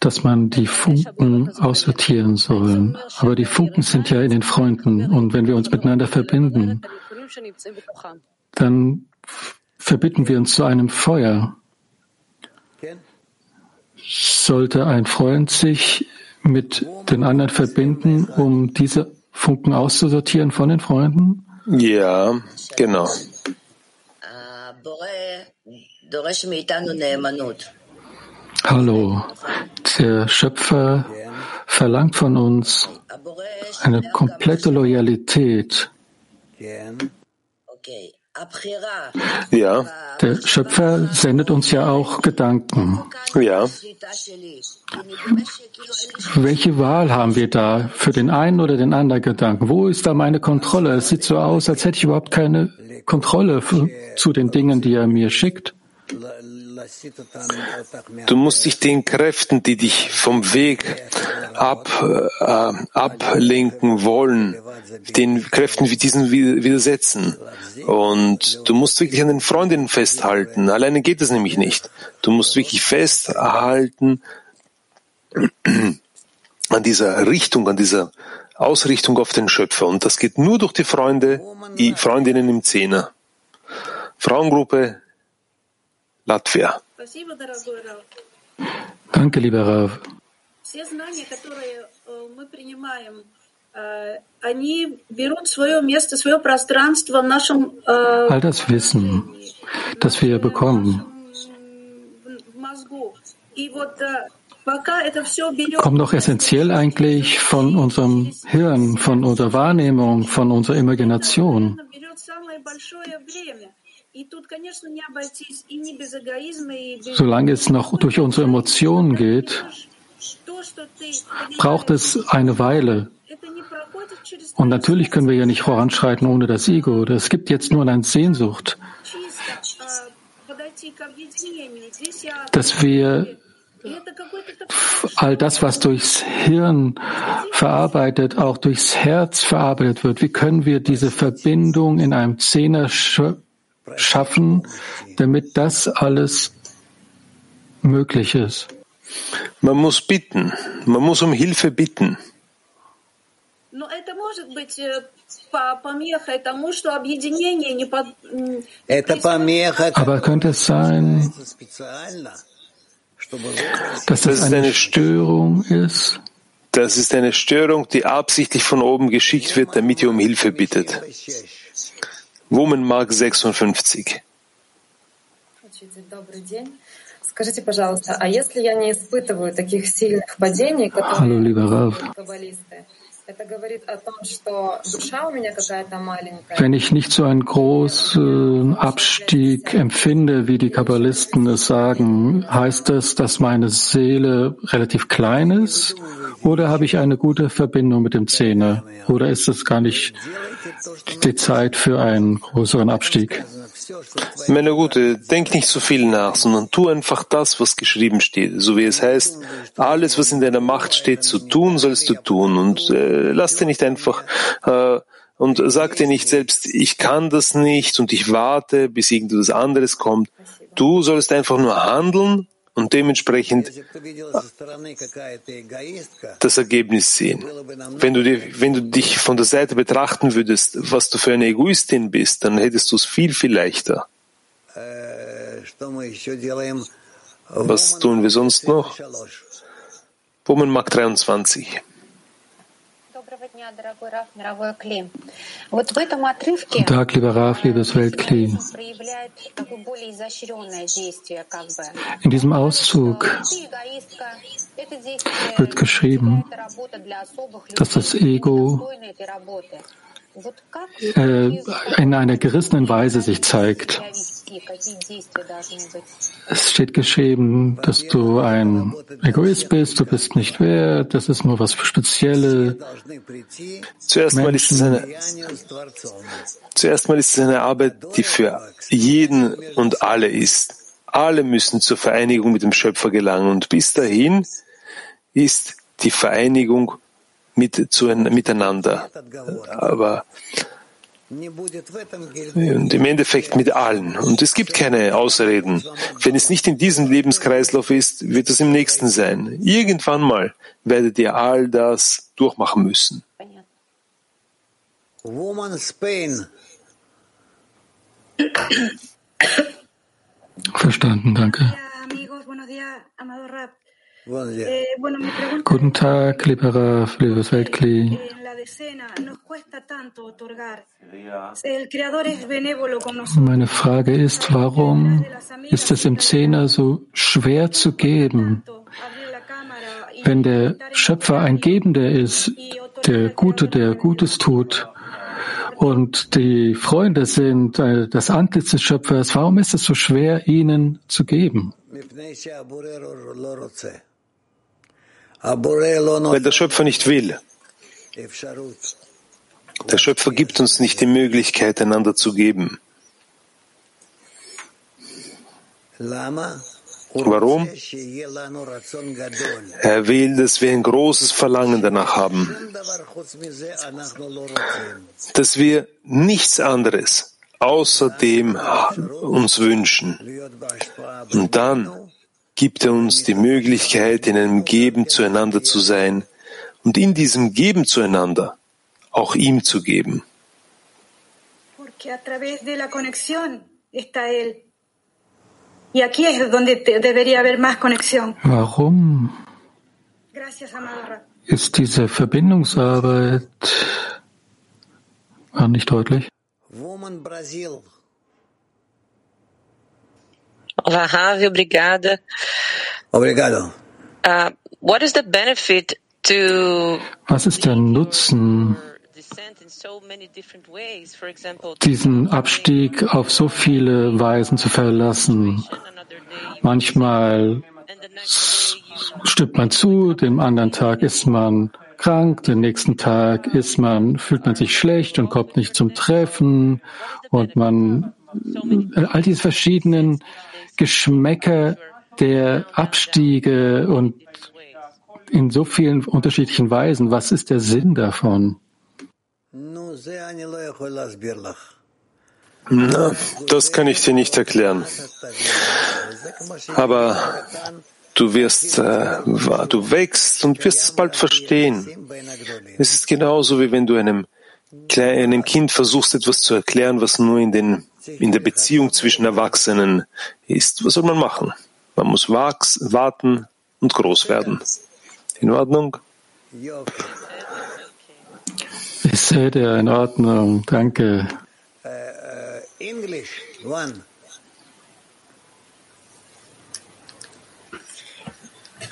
dass man die Funken aussortieren soll. Aber die Funken sind ja in den Freunden. Und wenn wir uns miteinander verbinden, dann verbinden wir uns zu einem Feuer. Sollte ein Freund sich mit den anderen verbinden, um diese Funken auszusortieren von den Freunden? Ja, genau. Hallo, der Schöpfer verlangt von uns eine komplette Loyalität. Ja. Der Schöpfer sendet uns ja auch Gedanken. Ja. Welche Wahl haben wir da für den einen oder den anderen Gedanken? Wo ist da meine Kontrolle? Es sieht so aus, als hätte ich überhaupt keine Kontrolle für, zu den Dingen, die er mir schickt. Du musst dich den Kräften, die dich vom Weg ab, äh, ablenken wollen, den Kräften wie diesen widersetzen. Und du musst wirklich an den Freundinnen festhalten. Alleine geht es nämlich nicht. Du musst wirklich festhalten an dieser Richtung, an dieser Ausrichtung auf den Schöpfer. Und das geht nur durch die Freunde, die Freundinnen im Zehner. Frauengruppe Latvia. Danke, lieber Rav. All das Wissen, das wir bekommen, kommt doch essentiell eigentlich von unserem Hirn, von unserer Wahrnehmung, von unserer Imagination. Solange es noch durch unsere Emotionen geht, braucht es eine Weile. Und natürlich können wir ja nicht voranschreiten ohne das Ego. Es gibt jetzt nur eine Sehnsucht, dass wir all das, was durchs Hirn verarbeitet, auch durchs Herz verarbeitet wird. Wie können wir diese Verbindung in einem Zehner schaffen, damit das alles möglich ist? Man muss bitten. Man muss um Hilfe bitten. Aber könnte es sein, dass das eine Störung ist? Das ist eine Störung, die absichtlich von oben geschickt wird, damit ihr um Hilfe bittet. Woman Mark 56. Скажите, пожалуйста, а если я не испытываю таких сильных падений, которые Hallo, Wenn ich nicht so einen großen Abstieg empfinde, wie die Kabbalisten es sagen, heißt das, dass meine Seele relativ klein ist? Oder habe ich eine gute Verbindung mit dem Zähne? Oder ist es gar nicht die Zeit für einen größeren Abstieg? Meine Gute, denk nicht so viel nach, sondern tu einfach das, was geschrieben steht. So wie es heißt, alles, was in deiner Macht steht zu tun, sollst du tun. Und äh, lass dir nicht einfach äh, und sag dir nicht selbst, ich kann das nicht und ich warte, bis irgendetwas anderes kommt. Du sollst einfach nur handeln und dementsprechend das Ergebnis sehen. Wenn du, dir, wenn du dich von der Seite betrachten würdest, was du für eine Egoistin bist, dann hättest du es viel, viel leichter. Was tun wir sonst noch? Woman Mark 23. Guten Tag, lieber Raf, liebes Weltkli. In diesem Auszug wird geschrieben, dass das Ego in einer gerissenen Weise sich zeigt. Es steht geschrieben, dass du ein Egoist bist, du bist nicht wert, das ist nur was für Spezielle. Zuerst mal, ist es eine, zuerst mal ist es eine Arbeit, die für jeden und alle ist. Alle müssen zur Vereinigung mit dem Schöpfer gelangen und bis dahin ist die Vereinigung mit, zu, miteinander. Aber und im Endeffekt mit allen. Und es gibt keine Ausreden. Wenn es nicht in diesem Lebenskreislauf ist, wird es im nächsten sein. Irgendwann mal werdet ihr all das durchmachen müssen. Verstanden, danke. Guten Tag, lieber Raf, liebes Weltkli. Meine Frage ist, warum ist es im Zehner so schwer zu geben? Wenn der Schöpfer ein Gebender ist, der Gute, der Gutes tut, und die Freunde sind äh, das Antlitz des Schöpfers, warum ist es so schwer, ihnen zu geben? Weil der Schöpfer nicht will. Der Schöpfer gibt uns nicht die Möglichkeit, einander zu geben. Warum? Er will, dass wir ein großes Verlangen danach haben, dass wir nichts anderes außerdem uns wünschen. Und dann gibt er uns die Möglichkeit, in einem Geben zueinander zu sein und in diesem Geben zueinander auch ihm zu geben. Warum ist diese Verbindungsarbeit nicht deutlich? Rahav, obrigada. Obrigado. Uh, what is the benefit to Was ist der Nutzen, diesen Abstieg auf so viele Weisen zu verlassen? Manchmal stimmt man zu, dem anderen Tag ist man krank, den nächsten Tag ist man, fühlt man sich schlecht und kommt nicht zum Treffen und man all diese verschiedenen Geschmäcker der Abstiege und in so vielen unterschiedlichen Weisen. Was ist der Sinn davon? Na, das kann ich dir nicht erklären. Aber du wirst, äh, du wächst und wirst es bald verstehen. Es ist genauso wie wenn du einem einem Kind versuchst, etwas zu erklären, was nur in, den, in der Beziehung zwischen Erwachsenen ist. Was soll man machen? Man muss wachs, warten und groß werden. In Ordnung? Ich sehe dir in Ordnung. Danke. English, one.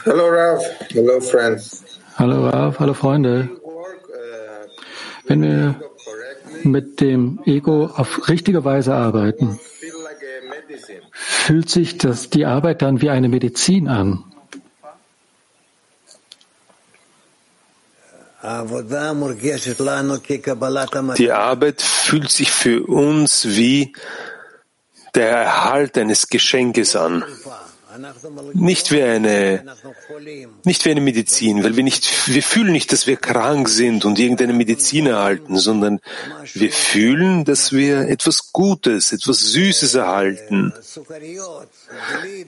Hello, Ralph. Hello, friends. Hallo Ralf, hallo Freunde. Wenn wir mit dem Ego auf richtige Weise arbeiten, fühlt sich das, die Arbeit dann wie eine Medizin an. Die Arbeit fühlt sich für uns wie der Erhalt eines Geschenkes an. Nicht wie eine, nicht wie eine Medizin, weil wir nicht, wir fühlen nicht, dass wir krank sind und irgendeine Medizin erhalten, sondern wir fühlen, dass wir etwas Gutes, etwas Süßes erhalten.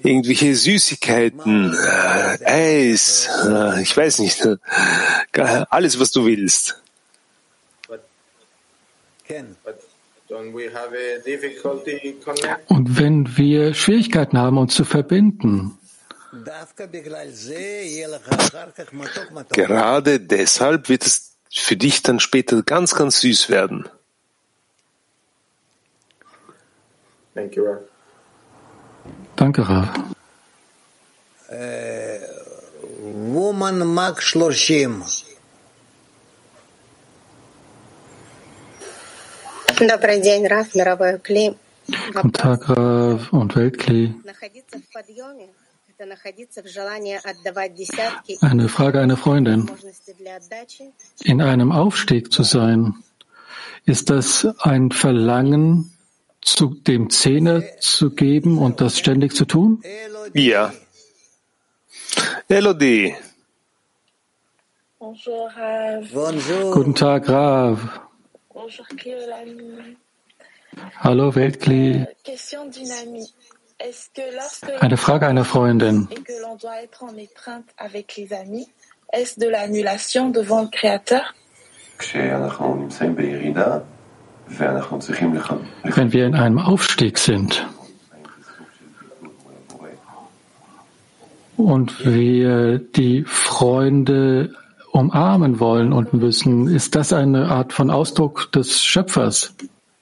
Irgendwelche Süßigkeiten, äh, Eis, äh, ich weiß nicht, äh, alles, was du willst. Und wenn wir Schwierigkeiten haben, uns zu verbinden, Gerade deshalb wird es für dich dann später ganz, ganz süß werden. Thank you, Rav. Danke, Rav. Woman Mark Shloshim. Добрый день, Раф, мировой клей. Guten Tag, Rav und Weltkli. Находиться в подъеме – это находиться в желании отдавать десятки и Eine Frage einer Freundin. возможности для отдачи. In einem Aufstieg zu sein, ist das ein Verlangen, zu dem Zehner zu geben und das ständig zu tun? Ja. Elodie, Bonjour, Rav. Bonjour. Guten Tag, Rav. Hallo Weltkli. Eine Frage einer Freundin. Wenn wir in einem Aufstieg sind und wir die Freunde umarmen wollen und wissen, Ist das eine Art von Ausdruck des Schöpfers?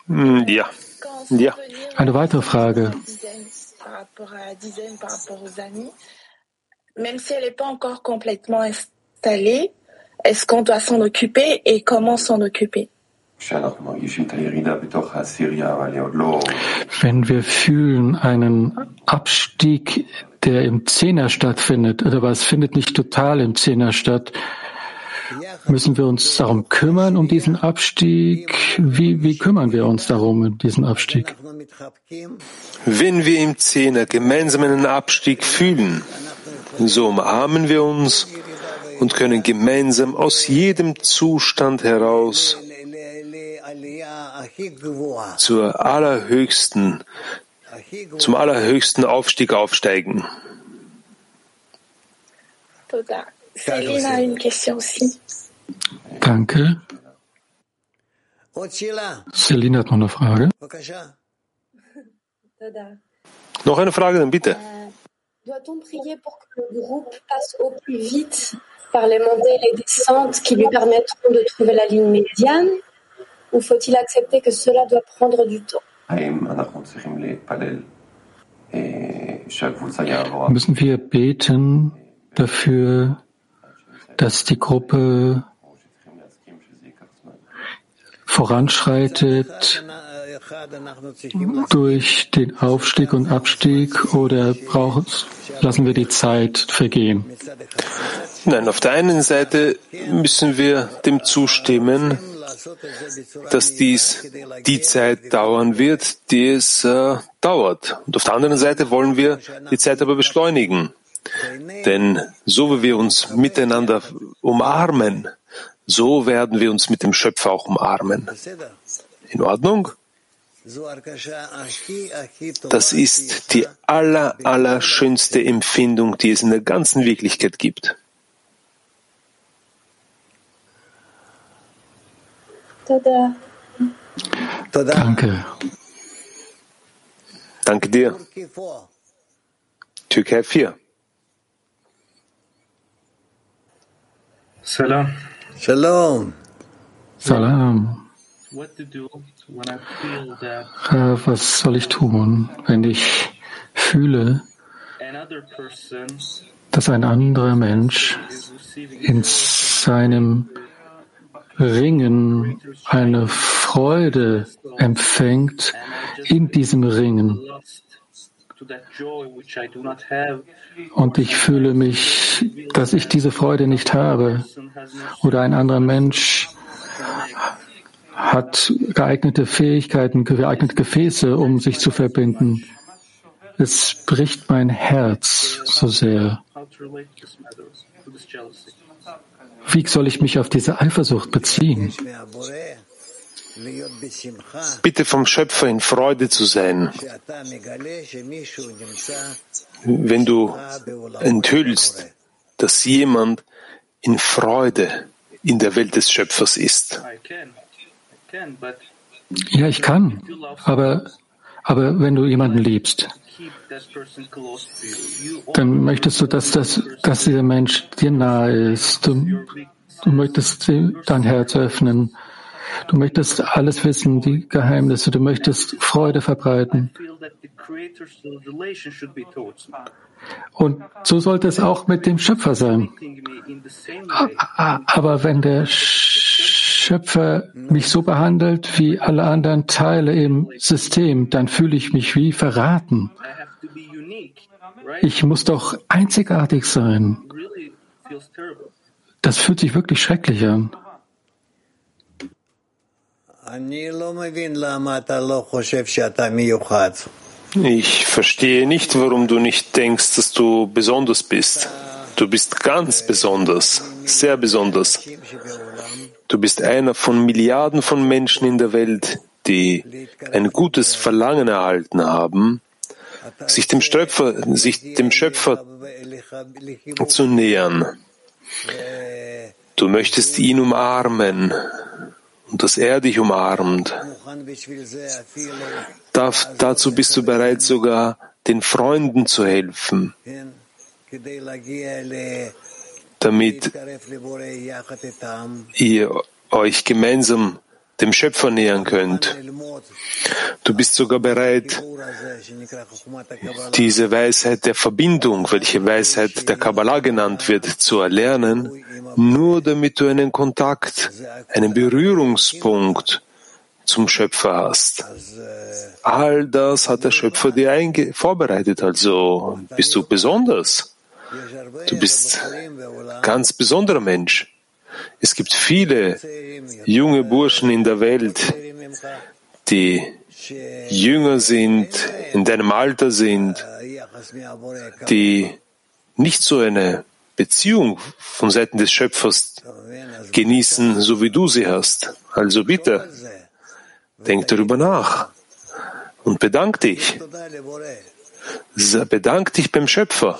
Hm, ja. ja. Eine weitere Frage. Wenn wir fühlen einen Abstieg, der im Zehner stattfindet, oder was findet nicht total im Zehner statt, müssen wir uns darum kümmern, um diesen Abstieg? Wie, wie kümmern wir uns darum, um diesen Abstieg? Wenn wir im Zehner gemeinsam einen Abstieg fühlen, so umarmen wir uns und können gemeinsam aus jedem Zustand heraus zur allerhöchsten, zum allerhöchsten Aufstieg aufsteigen. Toda. Céline a une question aussi. Danke. Oh, Celine hat noch eine Frage. Noch eine Frage, dann bitte. Müssen wir beten dafür, dass die Gruppe voranschreitet durch den Aufstieg und Abstieg oder brauchen, lassen wir die Zeit vergehen? Nein, auf der einen Seite müssen wir dem zustimmen, dass dies die Zeit dauern wird, die es äh, dauert. Und auf der anderen Seite wollen wir die Zeit aber beschleunigen. Denn so wie wir uns miteinander umarmen, so werden wir uns mit dem Schöpfer auch umarmen. In Ordnung? Das ist die aller, aller schönste Empfindung, die es in der ganzen Wirklichkeit gibt. Danke. Danke dir. Türkei 4. Salam. Shalom. Salam. What to do when I feel that was soll ich tun, wenn ich fühle, another person dass ein anderer Mensch in seinem Ringen eine Freude empfängt in diesem Ringen. Und ich fühle mich, dass ich diese Freude nicht habe. Oder ein anderer Mensch hat geeignete Fähigkeiten, geeignete Gefäße, um sich zu verbinden. Es bricht mein Herz so sehr. Wie soll ich mich auf diese Eifersucht beziehen? Bitte vom Schöpfer in Freude zu sein. Wenn du enthüllst, dass jemand in Freude in der Welt des Schöpfers ist. Ja, ich kann. Aber, aber wenn du jemanden liebst, dann möchtest du, dass, das, dass dieser Mensch dir nahe ist. Du, du möchtest dein Herz öffnen. Du möchtest alles wissen, die Geheimnisse. Du möchtest Freude verbreiten. Und so sollte es auch mit dem Schöpfer sein. Aber wenn der Schöpfer mich so behandelt wie alle anderen Teile im System, dann fühle ich mich wie verraten. Ich muss doch einzigartig sein. Das fühlt sich wirklich schrecklich an. Ich verstehe nicht, warum du nicht denkst, dass du besonders bist. Du bist ganz besonders, sehr besonders. Du bist einer von Milliarden von Menschen in der Welt, die ein gutes Verlangen erhalten haben, sich dem Schöpfer, sich dem Schöpfer zu nähern. Du möchtest ihn umarmen und dass er dich umarmt. Darf, dazu bist du bereit, sogar den Freunden zu helfen, damit ihr euch gemeinsam dem Schöpfer nähern könnt. Du bist sogar bereit, diese Weisheit der Verbindung, welche Weisheit der Kabbalah genannt wird, zu erlernen, nur damit du einen Kontakt, einen Berührungspunkt zum Schöpfer hast. All das hat der Schöpfer dir vorbereitet, also bist du besonders. Du bist ganz besonderer Mensch. Es gibt viele junge Burschen in der Welt, die jünger sind, in deinem Alter sind, die nicht so eine Beziehung von Seiten des Schöpfers genießen, so wie du sie hast. Also bitte, denk darüber nach und bedank dich. Bedank dich beim Schöpfer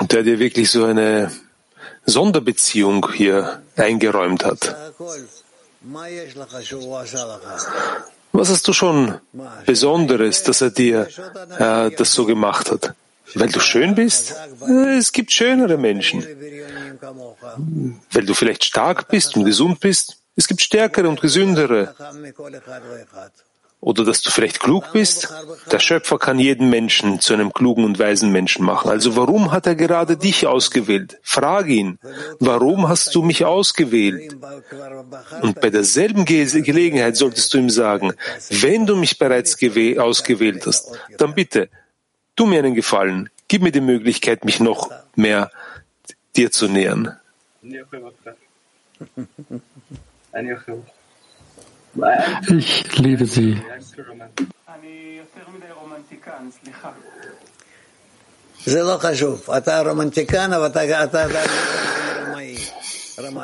der dir wirklich so eine Sonderbeziehung hier eingeräumt hat. Was hast du schon Besonderes, dass er dir äh, das so gemacht hat? Weil du schön bist? Es gibt schönere Menschen. Weil du vielleicht stark bist und gesund bist? Es gibt stärkere und gesündere. Oder dass du vielleicht klug bist? Der Schöpfer kann jeden Menschen zu einem klugen und weisen Menschen machen. Also warum hat er gerade dich ausgewählt? Frag ihn, warum hast du mich ausgewählt? Und bei derselben Ge Gelegenheit solltest du ihm sagen, wenn du mich bereits ausgewählt hast, dann bitte, tu mir einen Gefallen, gib mir die Möglichkeit, mich noch mehr dir zu nähern. Ich liebe sie.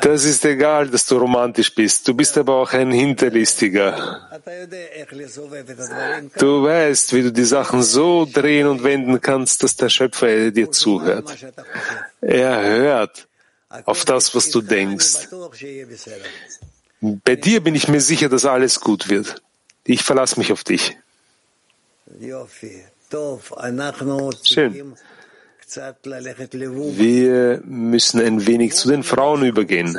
Das ist egal, dass du romantisch bist. Du bist aber auch ein Hinterlistiger. Du weißt, wie du die Sachen so drehen und wenden kannst, dass der Schöpfer dir zuhört. Er hört auf das, was du denkst. Bei dir bin ich mir sicher, dass alles gut wird. Ich verlasse mich auf dich. Schön. Wir müssen ein wenig zu den Frauen übergehen.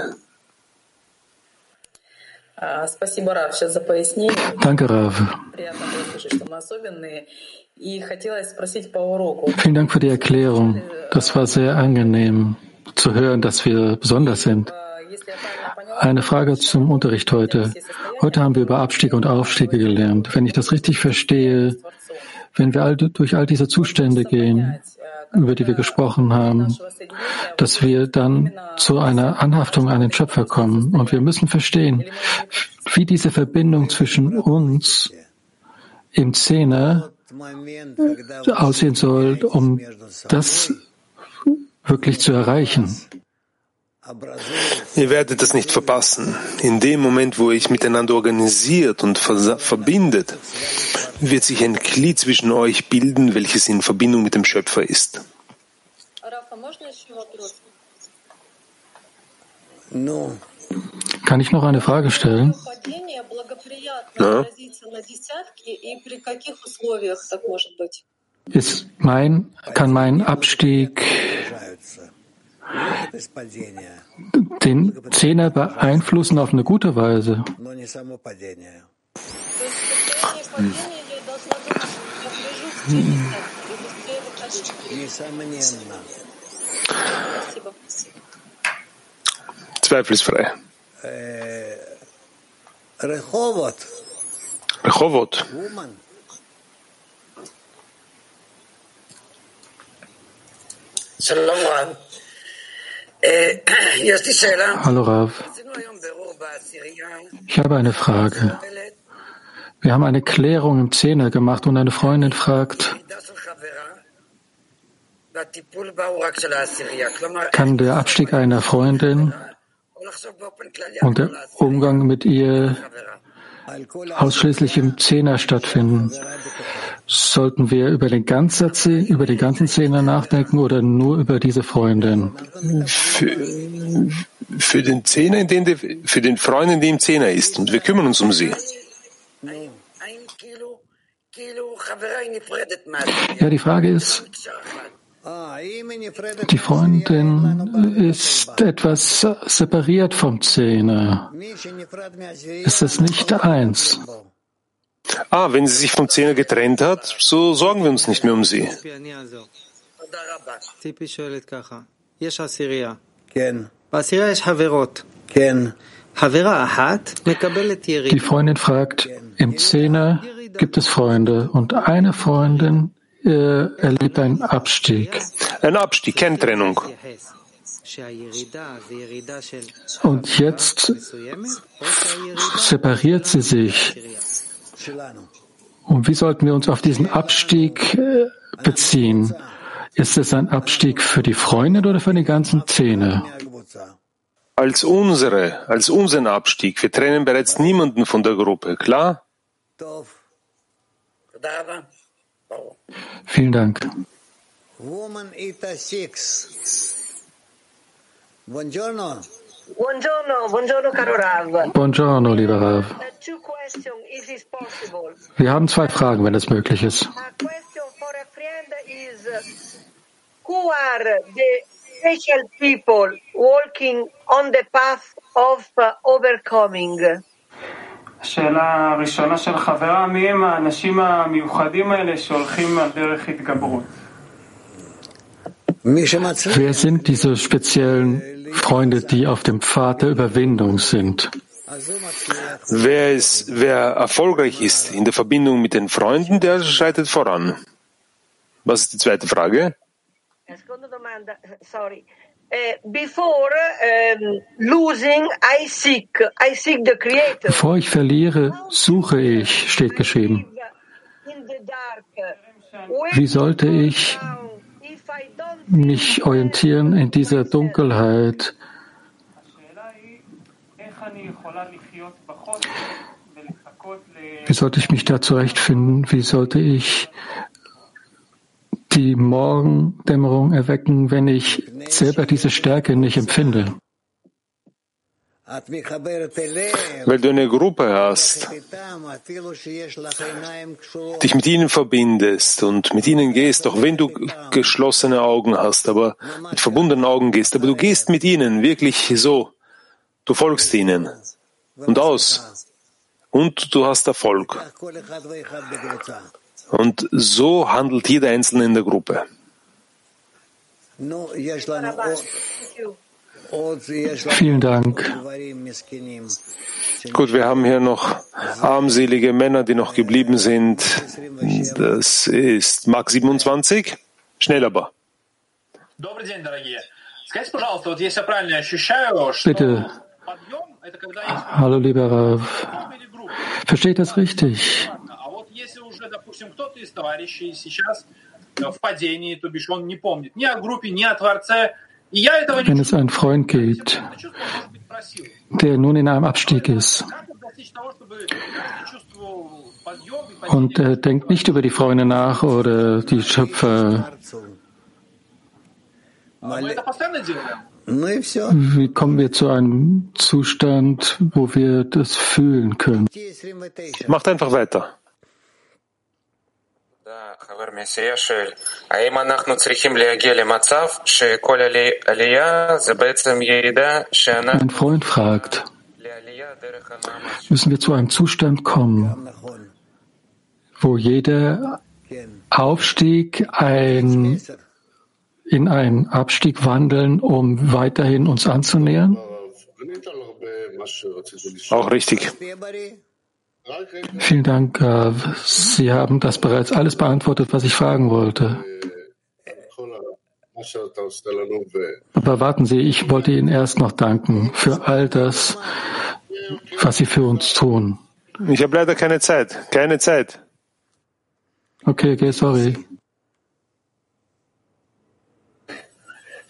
Danke, Rav. Vielen Dank für die Erklärung. Das war sehr angenehm zu hören, dass wir besonders sind. Eine Frage zum Unterricht heute. Heute haben wir über Abstiege und Aufstiege gelernt. Wenn ich das richtig verstehe, wenn wir all, durch all diese Zustände gehen, über die wir gesprochen haben, dass wir dann zu einer Anhaftung an den Schöpfer kommen. Und wir müssen verstehen, wie diese Verbindung zwischen uns im Zehner aussehen soll, um das wirklich zu erreichen. Ihr werdet das nicht verpassen. In dem Moment, wo ich miteinander organisiert und verbindet, wird sich ein Glied zwischen euch bilden, welches in Verbindung mit dem Schöpfer ist. Kann Kann ich noch eine Frage stellen? Ja. Ist mein, kann mein Abstieg den Zehner beeinflussen auf eine gute Weise. Zweifelsfrei. Rehovot. Rehovot. Shalom. Äh, Hallo Rav. Ich habe eine Frage. Wir haben eine Klärung im Zehner gemacht und eine Freundin fragt, kann der Abstieg einer Freundin und der Umgang mit ihr ausschließlich im Zehner stattfinden. Sollten wir über den, ganzen Zehner, über den ganzen Zehner nachdenken oder nur über diese Freundin? Für, für den Zehner, in den, für den Freund, in dem Zehner ist. Und wir kümmern uns um sie. Ja, die Frage ist, die Freundin ist etwas separiert vom Zähne. Ist nicht eins? Ah, wenn sie sich vom Zähne getrennt hat, so sorgen wir uns nicht mehr um sie. Die Freundin fragt, im Zähne gibt es Freunde und eine Freundin äh, erlebt einen Abstieg. Ein Abstieg, Kenntrennung. Und jetzt separiert sie sich. Und wie sollten wir uns auf diesen Abstieg äh, beziehen? Ist es ein Abstieg für die Freunde oder für die ganzen Szene? Als unsere, als unseren Abstieg. Wir trennen bereits niemanden von der Gruppe, klar? Vielen Dank. Woman Ita Six. Buongiorno. Buongiorno, buongiorno, caro Rav. Buongiorno, lieber Rav. Wir haben zwei Fragen, wenn es möglich ist. Who are the special people walking on the path of uh, overcoming? השאלה הראשונה של חברה, מי הם האנשים המיוחדים האלה שהולכים על דרך התגברות? Wer sind diese speziellen Freunde, die auf dem Pfad der Überwindung sind? Wer, ist, wer erfolgreich ist in der Verbindung mit den Freunden, der schreitet voran. Was ist die zweite Frage? La seconda domanda, sorry. Bevor ich verliere, suche ich, steht geschrieben. Wie sollte ich mich orientieren in dieser Dunkelheit? Wie sollte ich mich da zurechtfinden? Wie sollte ich die Morgendämmerung erwecken, wenn ich selber diese Stärke nicht empfinde. Weil du eine Gruppe hast, dich mit ihnen verbindest und mit ihnen gehst, auch wenn du geschlossene Augen hast, aber mit verbundenen Augen gehst, aber du gehst mit ihnen wirklich so. Du folgst ihnen und aus. Und du hast Erfolg. Und so handelt jeder Einzelne in der Gruppe. Vielen Dank. Gut, wir haben hier noch armselige Männer, die noch geblieben sind. Das ist Mark 27. Schnell aber. Bitte. Hallo, lieber Rav. Versteht das richtig? А вот если уже, допустим, кто-то из товарищей сейчас э, в падении, то бишь он не помнит ни о группе, ни о Творце, и я этого не Wenn es einen Freund gibt, der nun in einem Abstieg ist und er denkt nicht über die Freunde nach oder die Schöpfer, Мы это постоянно делаем. Wie kommen wir zu einem Zustand, wo wir das fühlen können? Macht einfach weiter. Ein Freund fragt, müssen wir zu einem Zustand kommen, wo jeder Aufstieg ein, in einen Abstieg wandeln, um weiterhin uns anzunähern? Auch richtig. Vielen Dank. äh, Sie haben das bereits alles beantwortet, was ich fragen wollte. Aber warten Sie, ich wollte Ihnen erst noch danken für all das, was Sie für uns tun. Ich habe leider keine Zeit. Keine Zeit. Okay, okay, sorry.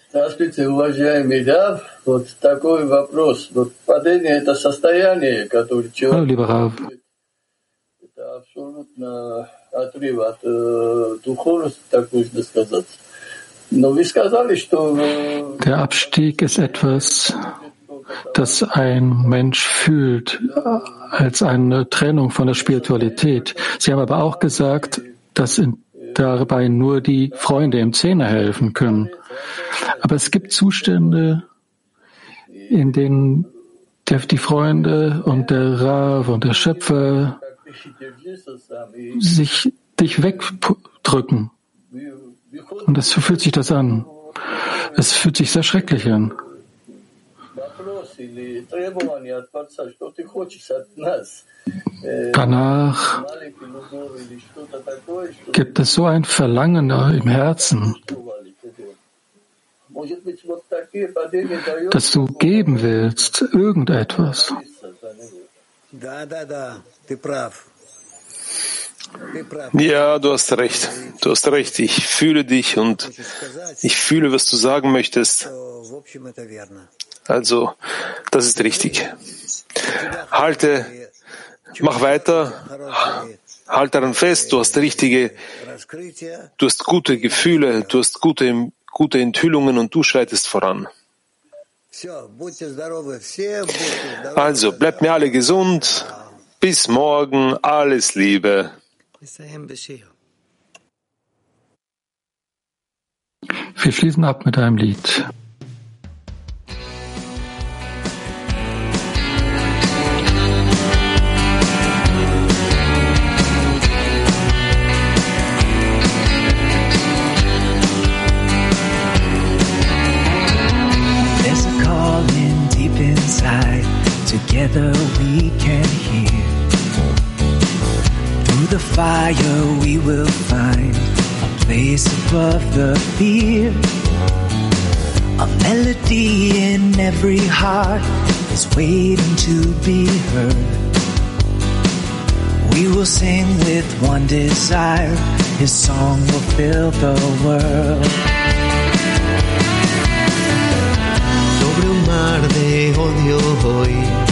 Здравствуйте, уважаемый Рав. Вот такой вопрос. Вот падение – это состояние, которое Hallo, человек lieber Rav. это абсолютно отрыв от э, духовности, так можно сказать. Но вы сказали, что э, Der Abstieg ist etwas, das ein Mensch fühlt als eine Trennung von der Spiritualität. Sie haben aber auch gesagt, dass in, dabei nur die Freunde im Zehner helfen können. Aber es gibt Zustände, in denen der, die Freunde und der Rav und der Schöpfer sich dich wegdrücken. Und das, so fühlt sich das an. Es fühlt sich sehr schrecklich an. Danach gibt es so ein Verlangen im Herzen, dass du geben willst, irgendetwas. Ja, du hast recht. Du hast recht. Ich fühle dich und ich fühle, was du sagen möchtest. Also, das ist richtig. Halte, mach weiter, halt daran fest, du hast richtige, du hast gute Gefühle, du hast gute, gute Enthüllungen und du schreitest voran. Also, bleibt mir alle gesund. Bis morgen. Alles Liebe. Wir schließen ab mit einem Lied. Together we can hear. Through the fire we will find a place above the fear. A melody in every heart is waiting to be heard. We will sing with one desire. His song will fill the world. Sobre un mar de odio hoy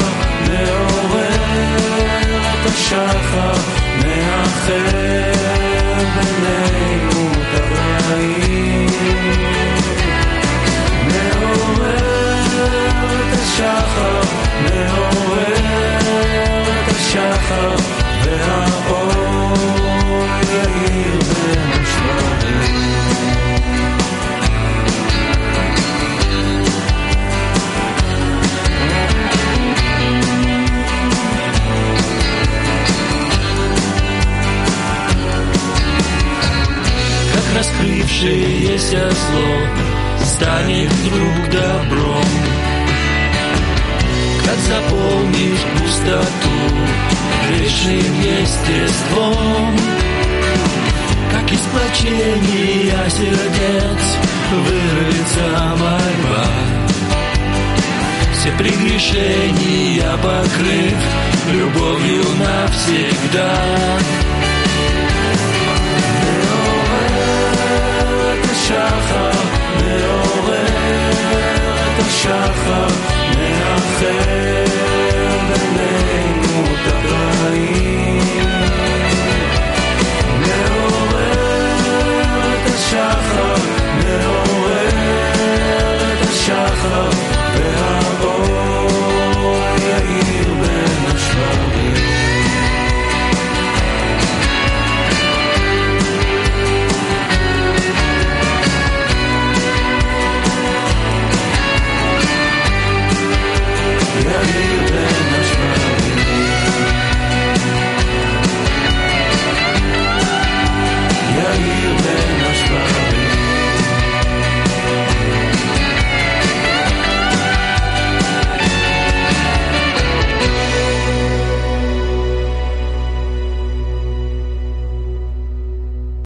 את השחר, מאחר בינינו את הרעים. מעורר את השחר, מעורר את השחר, как раскрывшееся зло станет вдруг добром. Как заполнишь пустоту грешным естеством, как из плачения сердец вырвется мольба. все прегрешения покрыв любовью навсегда. השחר מעורר את השחר מאחר בינינו את הבית.